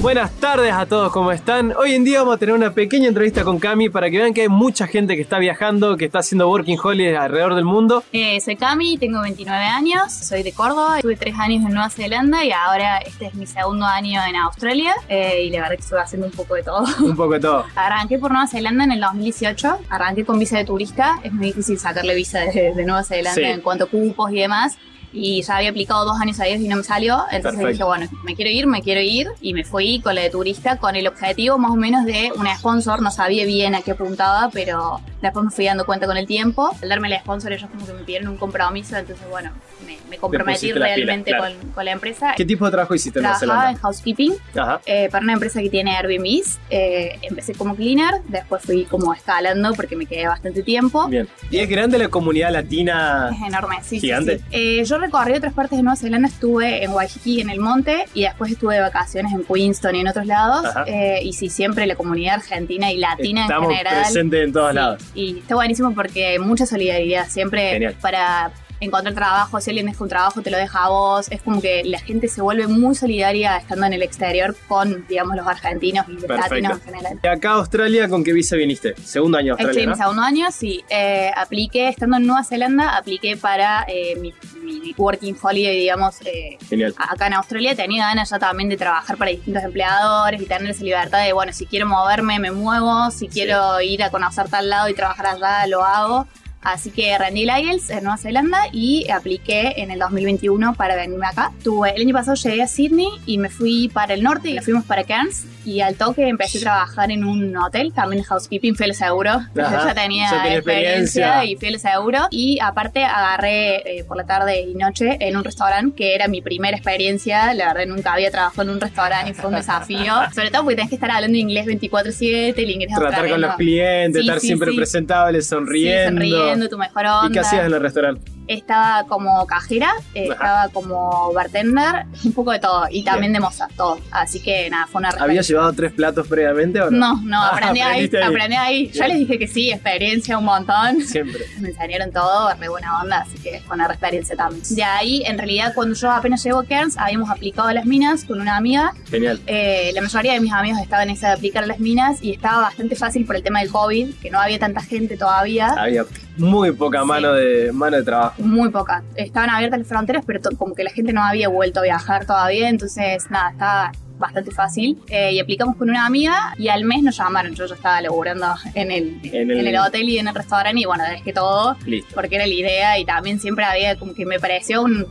Buenas tardes a todos, ¿cómo están? Hoy en día vamos a tener una pequeña entrevista con Cami para que vean que hay mucha gente que está viajando, que está haciendo working holiday alrededor del mundo. Eh, soy Cami, tengo 29 años, soy de Córdoba, tuve 3 años en Nueva Zelanda y ahora este es mi segundo año en Australia eh, y la verdad que estoy haciendo un poco de todo. Un poco de todo. Arranqué por Nueva Zelanda en el 2018, arranqué con visa de turista, es muy difícil sacarle visa de, de Nueva Zelanda Sí. en cuanto a cupos y demás. Y ya había aplicado dos años a ellos y no me salió. Entonces Perfecto. dije, bueno, me quiero ir, me quiero ir. Y me fui con la de turista con el objetivo más o menos de una sponsor. No sabía bien a qué apuntaba, pero después me fui dando cuenta con el tiempo. Al darme la sponsor, ellos como que me pidieron un compromiso. Entonces, bueno, me, me comprometí realmente claro. con, con la empresa. ¿Qué tipo de trabajo hiciste en Trabajaba en housekeeping Ajá. eh, para una empresa que tiene Airbnbs. Eh, empecé como cleaner, después fui como escalando porque me quedé bastante tiempo. Bien. ¿Y es grande la comunidad latina? Es enorme, sí, sí, Gigante. sí. Eh, yo recorrí otras partes de Nueva Zelanda, estuve en Waikiki, en el monte, y después estuve de vacaciones en Queenstown y en otros lados. Eh, y sí, siempre la comunidad argentina y latina Estamos en general. presentes en todos Sí, lados. Y está buenísimo porque mucha solidaridad, siempre Genial. para encontrar trabajo, si alguien deja un trabajo te lo deja a vos, es como que la gente se vuelve muy solidaria estando en el exterior con, digamos, los argentinos y los latinos en general. ¿Y acá a Australia con qué visa viniste? Segundo año Australia, es mi segundo año, sí. Eh, apliqué, estando en Nueva Zelanda, apliqué para eh, mi, mi working holiday, digamos, eh, Genial. acá en Australia. Tenía ganas ya también de trabajar para distintos empleadores y tener esa libertad de, bueno, si quiero moverme, me muevo. Si quiero ir a conocer tal lado y trabajar allá, lo hago. Así que rendí el IELTS en Nueva Zelanda y apliqué en el 2021 para venirme acá. Tuve, el año pasado llegué a Sydney y me fui para el norte y nos fuimos para Cairns. Y al toque empecé a trabajar en un hotel, también housekeeping, fiel seguro. Ajá, ya tenía ya tenía experiencia, experiencia. y fiel seguro. Y aparte agarré eh, por la tarde y noche en un restaurante que era mi primera experiencia. La verdad nunca había trabajado en un restaurante y fue un desafío. Sobre todo porque tenés que estar hablando inglés 24/7, el inglés Tratar con los clientes, Sí, estar sí, siempre sí. presentable, Sí, sonriendo. Sonriendo, tu mejor onda. ¿Y qué hacías en el restaurante? Estaba como cajera, eh, estaba como bartender, un poco de todo. Y también de moza, todo. Así que nada, fue una ¿Habías llevado tres platos previamente o no? No, no, Ah, aprendí ahí, ahí. aprendí ahí. Yo Bien. les dije que sí, experiencia un montón. Siempre. Me enseñaron todo, re buena onda, así que fue una experiencia también. De ahí, en realidad, cuando yo apenas llego a Cairns, habíamos aplicado a las minas con una amiga. Genial. Eh, la mayoría de mis amigos estaban en esa de aplicar a las minas y estaba bastante fácil por el tema del COVID, que no había tanta gente todavía. Había muy poca Sí. mano de mano de trabajo. Muy poca. Estaban abiertas las fronteras, pero como que la gente no había vuelto a viajar todavía, entonces nada, estaba bastante fácil. Eh, y aplicamos con una amiga y al mes nos llamaron. Yo ya estaba laburando en el, En el... hotel y en el restaurante y bueno, dejé todo Listo. porque era la idea y también siempre había como que me pareció un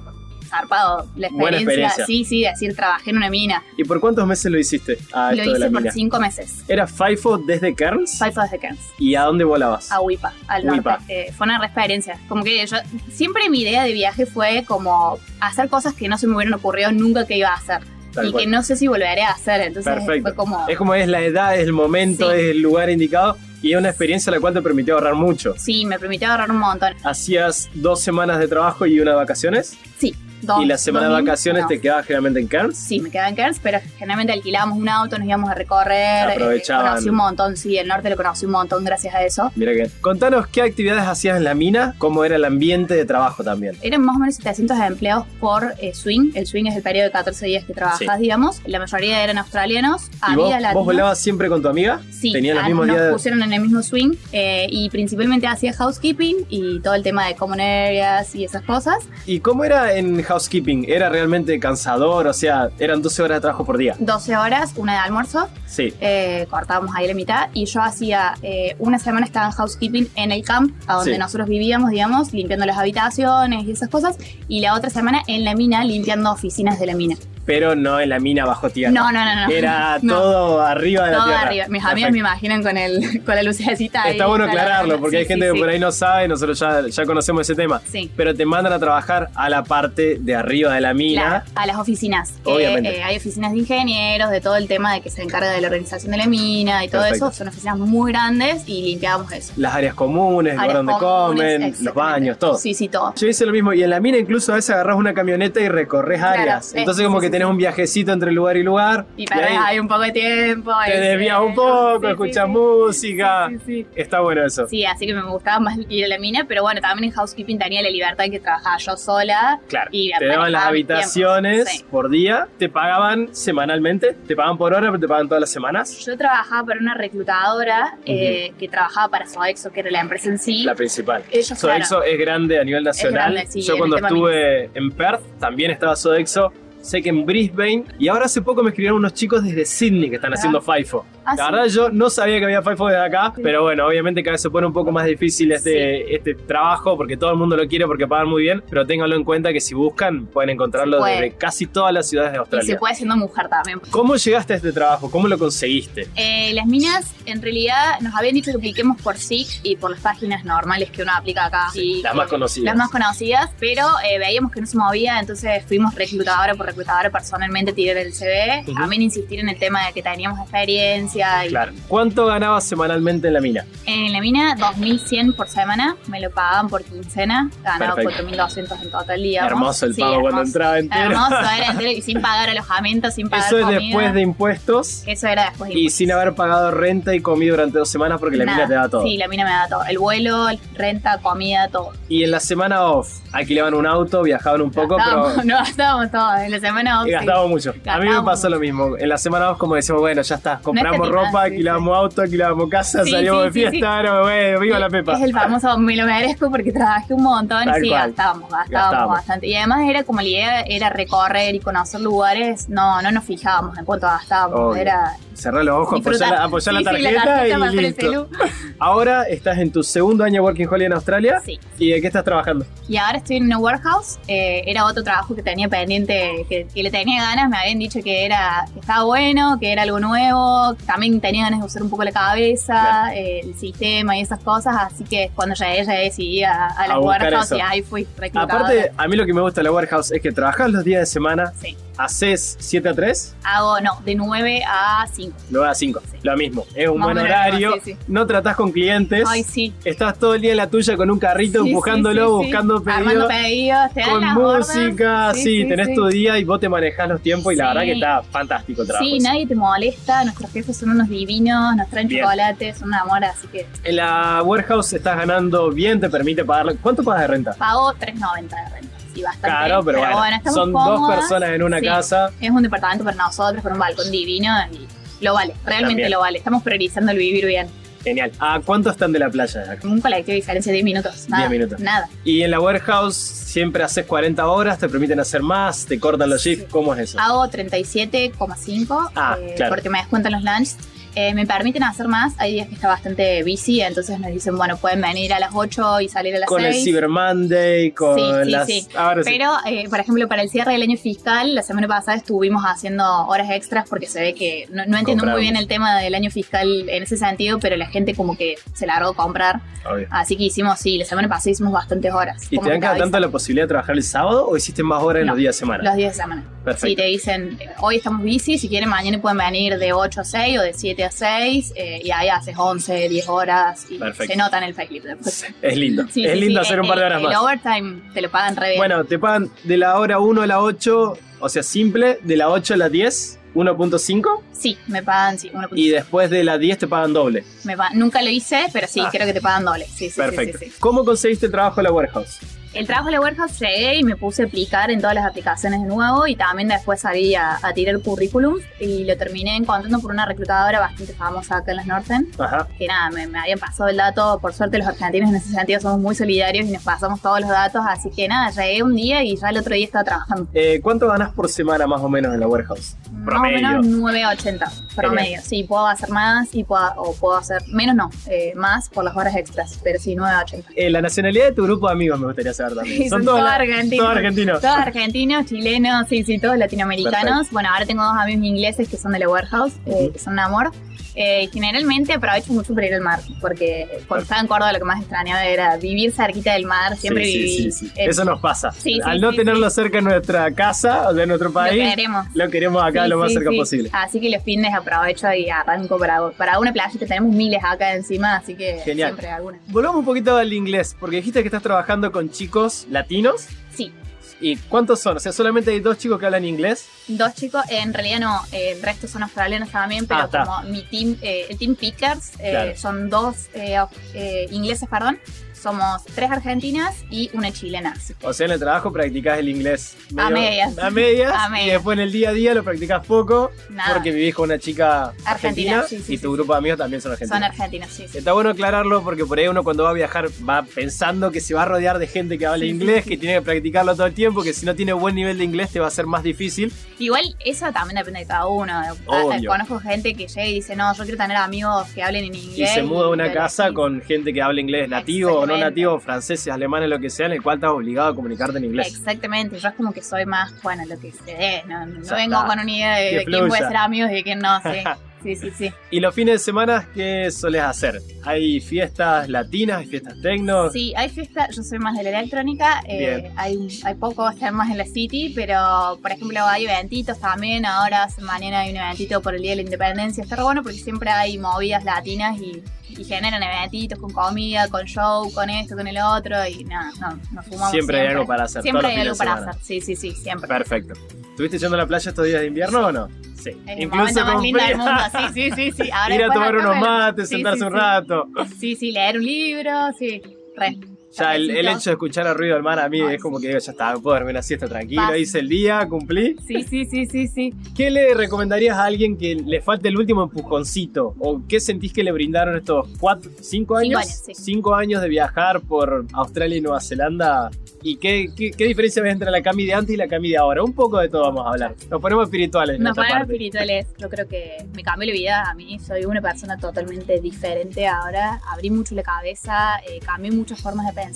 zarpado la Buena experiencia. experiencia. Sí, sí, decir, trabajé en una mina. ¿Y por cuántos meses lo hiciste a Lo esto de la hice por mina? cinco meses. ¿Era FIFO desde Cairns? Five desde Cairns. ¿Y a dónde volabas? a Huipa, al Huipa. norte. Eh, fue una re experiencia. Como que yo, siempre mi idea de viaje fue como hacer cosas que no se me hubieran ocurrido nunca que iba a hacer. Tal y cual. que no sé si volveré a hacer. Entonces Perfecto. fue como... Es como es la edad, es el momento, Sí. es el lugar indicado y es una experiencia la cual te permitió ahorrar mucho. Sí, me permitió ahorrar un montón. ¿Hacías dos semanas de trabajo y una de vacaciones? Sí, dos. ¿Y la semana de vacaciones no. te quedabas generalmente en Cairns? Sí, me quedaba en Cairns, pero generalmente alquilábamos un auto, nos íbamos a recorrer. eh, Aprovechaban. conocí un montón, sí, el norte lo conocí un montón gracias a eso. Mira que. Contanos qué actividades hacías en la mina, cómo era el ambiente de trabajo también. Eran más o menos 700 empleados por eh, swing. El swing es el periodo de 14 días que trabajas, Sí. digamos. La mayoría eran australianos. ¿Y Había vos, latinos. vos volabas siempre con tu amiga? Sí, ¿Tenían los ah, mismos nos días pusieron en el mismo swing eh, y principalmente hacía housekeeping y todo el tema de common areas y esas cosas. ¿Y cómo era en housekeeping? ¿Era realmente cansador? O sea, eran 12 horas de trabajo por día. 12 horas, una de almuerzo, Sí. eh, cortábamos ahí la mitad y yo hacía eh, una semana estaba en housekeeping en el camp, a donde Sí. nosotros vivíamos, digamos, limpiando las habitaciones y esas cosas, y la otra semana en la mina limpiando oficinas de la mina. Pero no en la mina bajo tierra. No, no, no, no. Era No. todo arriba de la Todo tierra. arriba. Mis amigos me imaginan con, el, con la lucecita ahí. Está bueno la- la- aclararlo, porque sí, hay gente sí, que sí. por ahí no sabe, nosotros ya, ya conocemos ese tema. Sí. Pero te mandan a trabajar a la parte de arriba de la mina. Claro, a las oficinas. que, Obviamente. eh, hay oficinas de ingenieros, de todo el tema de que se encarga de la organización de la mina y todo Perfecto. eso. Son oficinas muy grandes y limpiábamos eso. Las áreas comunes, Áreas donde comunes, comen, los baños, todo. Sí, sí, todo. Yo hice lo mismo y en la mina incluso a veces agarras una camioneta y recorres Claro, áreas. Entonces como que sí, tenés un viajecito entre lugar y lugar. Y perdés ahí un poco de tiempo. te desvías un poco, sí, escuchas sí, música. Sí, sí. Está bueno eso. Sí, así que me gustaba más ir a la mina, pero bueno, también en housekeeping tenía la libertad de que trabajaba yo sola. Claro, Y te daban las habitaciones por día, te pagaban semanalmente, te pagaban por hora, pero te pagaban todas las semanas. Yo trabajaba para una reclutadora eh, que trabajaba para Sodexo, que era la empresa en sí. La principal. Ellos, Sodexo es grande a nivel nacional. grande, Yo cuando estuve en Perth también estaba Sodexo. Sé que en Brisbane. Y ahora hace poco me escribieron unos chicos desde Sydney que están Ah. haciendo FIFO. Ah, la sí. verdad yo no sabía que había FIFO desde acá, Sí. pero bueno, obviamente cada vez se pone un poco más difícil este, este trabajo porque todo el mundo lo quiere porque pagan muy bien, pero ténganlo en cuenta que si buscan pueden encontrarlo puede. desde casi todas las ciudades de Y Australia. se puede siendo mujer también. ¿Cómo llegaste a este trabajo? ¿Cómo lo conseguiste? Eh, las minas, en realidad, nos habían dicho que apliquemos por SIC y por las páginas normales que uno aplica acá. Y- las más conocidas. Las más conocidas, pero eh, veíamos que no se movía, entonces fuimos reclutadora por reclutadora personalmente, tiré el CV. También insistir en el tema de que teníamos experiencia. Y Claro. ¿Cuánto ganabas semanalmente en la mina? En la mina, 2.100 por semana, me lo pagaban por quincena, ganaba Perfecto. 4.200 en total, digamos. Hermoso el Sí, pago cuando entraba entero. Hermoso, era entero y sin pagar alojamiento, sin pagar Eso es comida. después de impuestos Eso era después de y impuestos. sin haber pagado renta y comida durante dos semanas porque la Nada. mina te da todo. Sí, la mina me da todo. El vuelo, renta, comida, todo. Y en la semana off, alquilaban un auto, viajaban un poco, Gastábamos- pero No gastábamos todo. En la semana y 11. gastábamos mucho. A mí me pasó lo mismo. En la semana off, como decimos, bueno, ya está, compramos escatimás, ropa, sí, alquilábamos auto, alquilábamos casa, sí, de fiesta, no, bueno, viva la pepa. Es el famoso me lo merezco porque trabajé un montón Tal y sí, cual. gastábamos, gastábamos, bastante. Y además era como la idea era recorrer y conocer lugares, no, no nos fijábamos en cuánto gastábamos. Obvio. Era Cerrar los ojos, apoyar, la, apoyar la Sí, sí, tarjeta, tarjeta y listo. Ahora estás en tu segundo año Working Holiday en Australia. Sí. ¿Y de qué estás trabajando? Y ahora estoy en una warehouse. eh, era otro trabajo que tenía pendiente, que, que le tenía ganas. Me habían dicho que era que estaba bueno, que era algo nuevo. También tenía ganas de usar un poco la cabeza, Claro. eh, el sistema y esas cosas. Así que cuando llegué, ya decidí a, a la A warehouse eso. y ahí fui reclutadora. Aparte, a mí lo que me gusta de la warehouse es que trabajas los días de semana, Sí. Haces 7 a 3, Hago, no, de 9 a 5. 9 a 5. Sí. Lo mismo. Es un Más buen horario. mismo, sí, sí. No tratás con clientes. Ay, sí. Estás todo el día en la tuya con un carrito, empujándolo, buscando Armando pedidos. pedidos, te dan Con las música, sí, tenés tu día y vos te manejás los tiempos y la verdad que está fantástico el trabajo. Sí, nadie te molesta, nuestros jefes son unos divinos, nos traen Bien. chocolates, son un amor, así que En la warehouse estás ganando bien, te permite pagar. ¿Cuánto pagas de renta? pago 3.90 de renta. Sí, bastante. Caro, pero, bueno, estamos son dos cómodas. personas en una Sí. casa. Es un departamento para nosotros, con un balcón divino y lo vale, realmente También. lo vale. Estamos priorizando el vivir bien. Genial. ¿A cuánto están de la playa acá? Un colectivo de diferencia de 10 minutos. Nada, 10 minutos. Nada. Y en la warehouse siempre haces 40 horas, te permiten hacer más, te cortan los shifts. ¿Cómo es eso? Hago 37,5 Ah, eh, claro. porque me descuentan los lunches. Eh, me permiten hacer más. Hay días que está bastante busy, entonces nos dicen, bueno, pueden venir a las 8 y salir a las con 6. el Cyber Monday, con Sí, sí, las. sí. Ahora sí. Pero, eh, por ejemplo, para el cierre del año fiscal, la semana pasada estuvimos haciendo horas extras porque se ve que no, no entiendo Compramos. muy bien el tema del año fiscal en ese sentido, pero la gente como que se largó a comprar. Obvio. Así que hicimos, sí, la semana pasada hicimos bastantes horas. ¿Y te dan cada tanto la posibilidad de trabajar el sábado o hiciste más horas en No, los días de semana? Los días de semana. Perfecto. Sí, te dicen, hoy estamos busy, si quieren mañana pueden venir de 8 a 6 o de 7 a 6, eh, y ahí haces 11, 10 horas y Perfecto. se nota en el facelift después. Es lindo. Sí, es sí, lindo sí, hacer un el- par de horas el, más. El overtime te lo pagan re bien. Bueno, te pagan de la hora 1 a la 8, o sea, simple, de la 8 a la 10, 1.5, Sí, me pagan, sí. uno punto y después de la 10 te pagan doble. Me pa- Nunca lo hice, pero sí, Ah. creo que te pagan doble. Sí, sí, Perfecto. sí, sí. ¿Cómo conseguiste el trabajo en la warehouse? El trabajo de la warehouse llegué y me puse a aplicar en todas las aplicaciones de nuevo y también después salí a, a tirar currículum y lo terminé encontrando por una reclutadora bastante famosa acá en las Norten. Ajá. Que nada, me, me habían pasado el dato. Por suerte, los argentinos en ese sentido somos muy solidarios y nos pasamos todos los datos. Así que nada, llegué un día y ya el otro día estaba trabajando. Eh, ¿Cuánto ganas por semana más o menos en la warehouse? Más o menos 9.80. Promedio, sí, puedo hacer más y puedo, o puedo hacer menos, no, eh, más por las horas extras, pero sí, 9 a 80. Eh, la nacionalidad de tu grupo de amigos me gustaría saber también. Son, todos argentinos. Todos argentinos. Todos argentinos, chilenos, sí, sí, todos latinoamericanos. Bueno, ahora tengo dos amigos ingleses que son de la Warehouse, eh, que son un amor. Eh, generalmente aprovecho mucho para ir al mar, porque cuando estaba en Córdoba lo que más extrañaba era vivir cerquita del mar, siempre Sí, sí, viví. sí, sí. eh, Eso nos pasa. Al no tenerlo cerca en nuestra casa o de nuestro lo país, queremos. lo queremos acá lo más cerca posible. Así que los fines aprovecho y arranco para, para una playita. Tenemos miles acá encima, así que Genial. siempre alguna. Volvamos un poquito al inglés, porque dijiste que estás trabajando con chicos latinos. Sí, ¿Y cuántos son? O sea, solamente hay dos chicos que hablan inglés. dos chicos, en realidad no, eh, el resto son australianos también, pero Ah, como mi team, eh, el team Pickers, eh, Claro. son dos eh, eh, ingleses, perdón. Somos tres argentinas y una chilena. O sea, en el trabajo practicás el inglés. A medias. A medias. A Y después en el día a día lo practicás poco. Nada. Porque vivís con una chica argentina. Argentina, sí, sí, y tu sí. grupo de amigos también son argentinos. Son argentinos, sí. Está bueno aclararlo porque por ahí uno cuando va a viajar va pensando que se va a rodear de gente que habla inglés, que tiene que practicarlo todo el tiempo, que si no tiene buen nivel de inglés te va a ser más difícil. Igual eso también depende de cada uno. Obvio. Conozco gente que llega y dice, no, yo quiero tener amigos que hablen en Y inglés. se muda a una y- casa y- con gente que habla inglés nativo o no Exactamente. nativo, franceses, alemanes, lo que sea, en el cual estás obligado a comunicarte en inglés. Exactamente, yo es como que soy más, bueno, lo que se dé, no, no vengo está. con una idea de, de quién puede ser amigos y de quién no, sí. Sí, sí, sí. Y los fines de semana, ¿qué solés hacer? ¿Hay fiestas latinas, hay fiestas tecno? Sí, hay fiesta, yo soy más de la electrónica, eh, hay, hay poco estar más en la city, pero por ejemplo hay eventitos también, ahora mañana hay un eventito por el Día de la Independencia, está bueno porque siempre hay movidas latinas y, y generan eventitos con comida, con show, con esto, con el otro y nada, no, nos fumamos Siempre hay algo para hacer, Siempre hay algo para hacer, sí, sí, sí, siempre. Perfecto. ¿Estuviste yendo a la playa estos días de invierno o no? Sí. Es momento más con lindo del mundo, sí, sí, sí, sí. Ahora Ir a tomar unos mates, sí, sentarse sí, un rato. Sí, sí, leer un libro, sí, re. Ya el, el hecho de escuchar el ruido del mar a mí Ay, es como que digo, ya está, puedo dormir una siesta tranquilo, Paz. hice el día, cumplí. Sí, sí, sí, sí, sí. ¿Qué le recomendarías a alguien que le falte el último empujoncito? ¿O qué sentís que le brindaron estos cuatro, cinco años? años, sí. Cinco años de viajar por Australia y Nueva Zelanda. ¿Y qué, qué, qué diferencia ves entre la Cami de antes y la Cami de ahora? Un poco de todo vamos a hablar. Nos ponemos espirituales en Nos ponemos parte. espirituales. Yo creo que me cambió la vida a mí. Soy una persona totalmente diferente ahora. Abrí mucho la cabeza, eh, cambié muchas formas de pensar.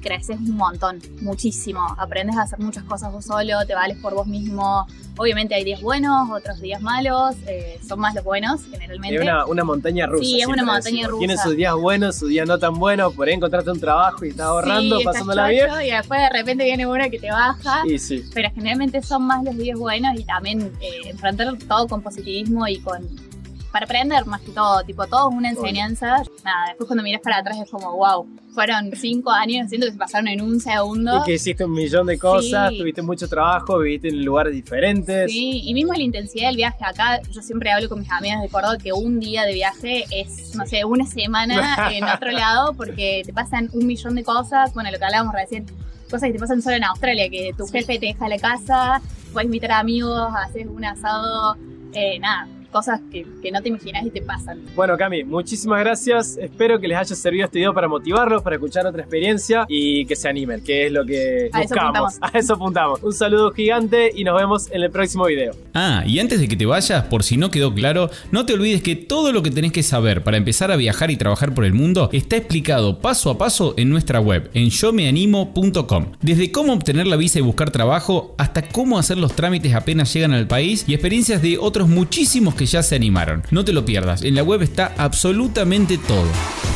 Creces un montón, muchísimo. Aprendes a hacer muchas cosas vos solo, te vales por vos mismo. Obviamente hay días buenos, otros días malos. eh, son más los buenos, generalmente. Es una, una montaña rusa. Sí, es una montaña decimos. rusa. Tiene sus días buenos, sus días no tan buenos. Por ahí encontraste un trabajo y estás ahorrando, Sí, pasándola bien. Y después de repente viene una que te baja. Y sí. pero generalmente son más los días buenos y también eh, enfrentar todo con positivismo y con para aprender más que todo, tipo todo es una enseñanza. Nada, después cuando miras para atrás es como, wow, fueron cinco años, siento que se pasaron en un segundo. Y que hiciste un millón de cosas, Sí. tuviste mucho trabajo, viviste en lugares diferentes. Sí, y mismo la intensidad del viaje acá, yo siempre hablo con mis amigas de Córdoba que un día de viaje es, no sé, una semana en otro lado porque te pasan un millón de cosas, bueno, lo que hablábamos recién, cosas que te pasan solo en Australia, que tu jefe te deja la casa, puedes invitar a amigos, haces un asado, eh, nada, cosas que, que no te imaginas y te pasan. Bueno, Cami, muchísimas gracias. Espero que les haya servido este video para motivarlos, para escuchar otra experiencia y que se animen, que es lo que A buscamos. A eso apuntamos. Un saludo gigante y nos vemos en el próximo video. Ah, y antes de que te vayas, por si no quedó claro, no te olvides que todo lo que tenés que saber para empezar a viajar y trabajar por el mundo está explicado paso a paso en nuestra web, en yomeanimo.com. Desde cómo obtener la visa y buscar trabajo, hasta cómo hacer los trámites apenas llegan al país y experiencias de otros muchísimos que ya se animaron. No te lo pierdas, en la web está absolutamente todo.